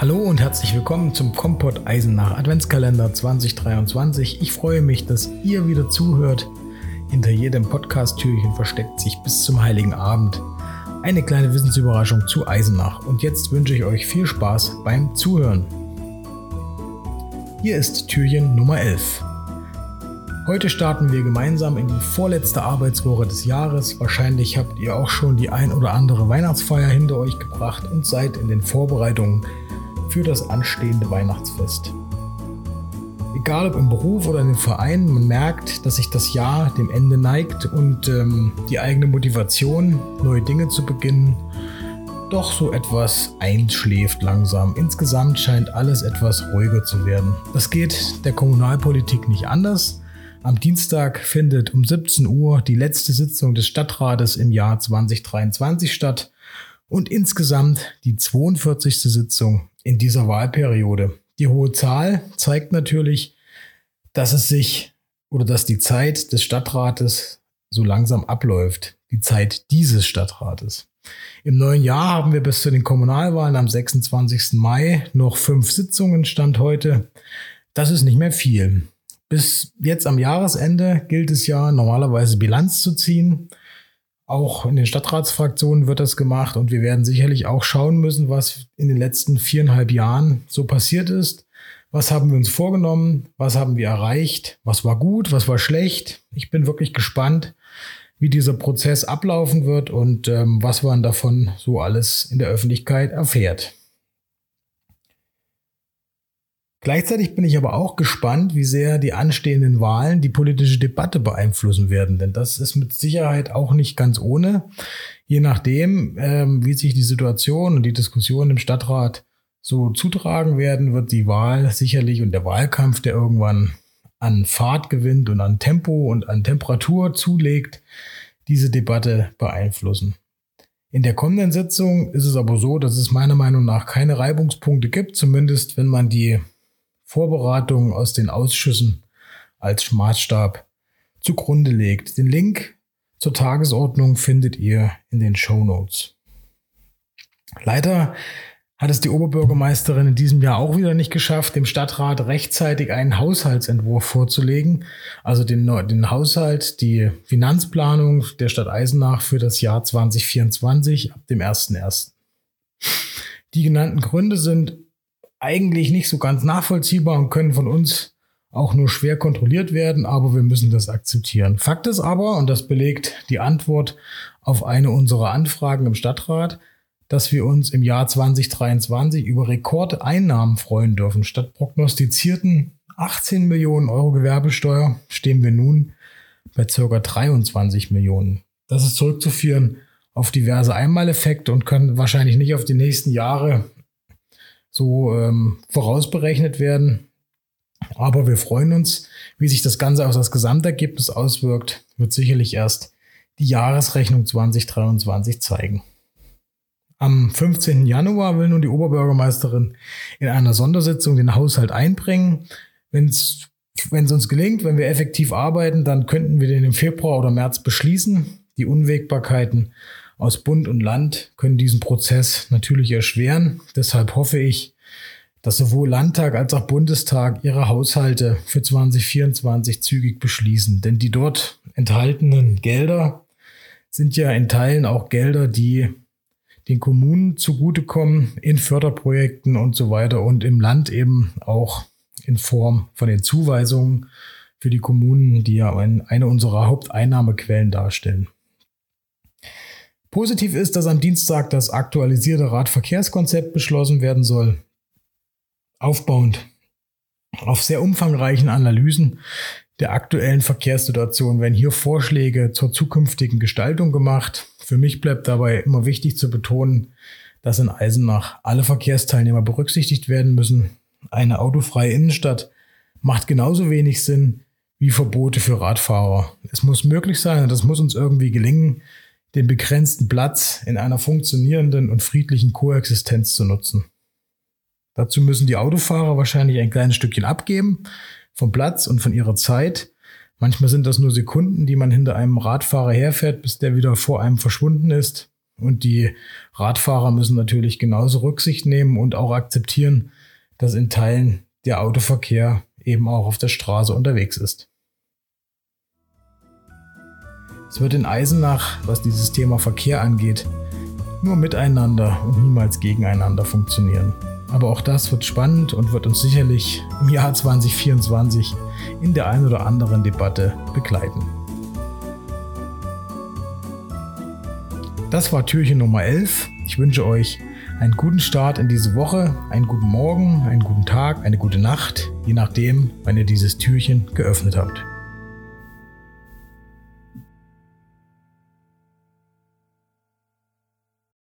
Hallo und herzlich willkommen zum Kompott Eisenach Adventskalender 2023. Ich freue mich, dass ihr wieder zuhört. Hinter jedem Podcast-Türchen versteckt sich bis zum Heiligen Abend eine kleine Wissensüberraschung zu Eisenach. Und jetzt wünsche ich euch viel Spaß beim Zuhören. Hier ist Türchen Nummer 11. Heute starten wir gemeinsam in die vorletzte Arbeitswoche des Jahres. Wahrscheinlich habt ihr auch schon die ein oder andere Weihnachtsfeier hinter euch gebracht und seid in den Vorbereitungen für das anstehende Weihnachtsfest. Egal ob im Beruf oder in den Vereinen, man merkt, dass sich das Jahr dem Ende neigt und ähm, die eigene Motivation, neue Dinge zu beginnen, doch so etwas einschläft langsam. Insgesamt scheint alles etwas ruhiger zu werden. Das geht der Kommunalpolitik nicht anders. Am Dienstag findet um 17 Uhr die letzte Sitzung des Stadtrates im Jahr 2023 statt und insgesamt die 42. Sitzung in dieser Wahlperiode. Die hohe Zahl zeigt natürlich, dass es sich oder dass die Zeit des Stadtrates so langsam abläuft. Die Zeit dieses Stadtrates. Im neuen Jahr haben wir bis zu den Kommunalwahlen am 26. Mai noch fünf Sitzungen, Stand heute. Das ist nicht mehr viel. Bis jetzt am Jahresende gilt es ja normalerweise Bilanz zu ziehen. Auch in den Stadtratsfraktionen wird das gemacht und wir werden sicherlich auch schauen müssen, was in den letzten viereinhalb Jahren so passiert ist. Was haben wir uns vorgenommen? Was haben wir erreicht? Was war gut? Was war schlecht? Ich bin wirklich gespannt, wie dieser Prozess ablaufen wird und ähm, was man davon so alles in der Öffentlichkeit erfährt. Gleichzeitig bin ich aber auch gespannt, wie sehr die anstehenden Wahlen die politische Debatte beeinflussen werden, denn das ist mit Sicherheit auch nicht ganz ohne. Je nachdem, ähm, wie sich die Situation und die Diskussion im Stadtrat so zutragen werden, wird die Wahl sicherlich und der Wahlkampf, der irgendwann an Fahrt gewinnt und an Tempo und an Temperatur zulegt, diese Debatte beeinflussen. In der kommenden Sitzung ist es aber so, dass es meiner Meinung nach keine Reibungspunkte gibt, zumindest wenn man die Vorbereitungen aus den Ausschüssen als Maßstab zugrunde legt. Den Link zur Tagesordnung findet ihr in den Show Notes. Leider hat es die Oberbürgermeisterin in diesem Jahr auch wieder nicht geschafft, dem Stadtrat rechtzeitig einen Haushaltsentwurf vorzulegen, also den, den Haushalt, die Finanzplanung der Stadt Eisenach für das Jahr 2024 ab dem 1.1. Die genannten Gründe sind eigentlich nicht so ganz nachvollziehbar und können von uns auch nur schwer kontrolliert werden, aber wir müssen das akzeptieren. Fakt ist aber, und das belegt die Antwort auf eine unserer Anfragen im Stadtrat, dass wir uns im Jahr 2023 über Rekordeinnahmen freuen dürfen. Statt prognostizierten 18 Millionen Euro Gewerbesteuer stehen wir nun bei ca. 23 Millionen. Das ist zurückzuführen auf diverse Einmaleffekte und können wahrscheinlich nicht auf die nächsten Jahre so ähm, vorausberechnet werden. Aber wir freuen uns, wie sich das Ganze auf das Gesamtergebnis auswirkt, wird sicherlich erst die Jahresrechnung 2023 zeigen. Am 15. Januar will nun die Oberbürgermeisterin in einer Sondersitzung den Haushalt einbringen. Wenn es uns gelingt, wenn wir effektiv arbeiten, dann könnten wir den im Februar oder März beschließen. Die Unwägbarkeiten aus Bund und Land können diesen Prozess natürlich erschweren. Deshalb hoffe ich, dass sowohl Landtag als auch Bundestag ihre Haushalte für 2024 zügig beschließen. Denn die dort enthaltenen Gelder sind ja in Teilen auch Gelder, die den Kommunen zugutekommen in Förderprojekten und so weiter und im Land eben auch in Form von den Zuweisungen für die Kommunen, die ja eine unserer Haupteinnahmequellen darstellen. Positiv ist, dass am Dienstag das aktualisierte Radverkehrskonzept beschlossen werden soll. Aufbauend auf sehr umfangreichen Analysen der aktuellen Verkehrssituation werden hier Vorschläge zur zukünftigen Gestaltung gemacht. Für mich bleibt dabei immer wichtig zu betonen, dass in Eisenach alle Verkehrsteilnehmer berücksichtigt werden müssen. Eine autofreie Innenstadt macht genauso wenig Sinn wie Verbote für Radfahrer. Es muss möglich sein und das muss uns irgendwie gelingen, den begrenzten Platz in einer funktionierenden und friedlichen Koexistenz zu nutzen. Dazu müssen die Autofahrer wahrscheinlich ein kleines Stückchen abgeben vom Platz und von ihrer Zeit. Manchmal sind das nur Sekunden, die man hinter einem Radfahrer herfährt, bis der wieder vor einem verschwunden ist. Und die Radfahrer müssen natürlich genauso Rücksicht nehmen und auch akzeptieren, dass in Teilen der Autoverkehr eben auch auf der Straße unterwegs ist. Es wird in Eisenach, was dieses Thema Verkehr angeht, nur miteinander und niemals gegeneinander funktionieren. Aber auch das wird spannend und wird uns sicherlich im Jahr 2024 in der einen oder anderen Debatte begleiten. Das war Türchen Nummer 11. Ich wünsche euch einen guten Start in diese Woche, einen guten Morgen, einen guten Tag, eine gute Nacht, je nachdem, wann ihr dieses Türchen geöffnet habt.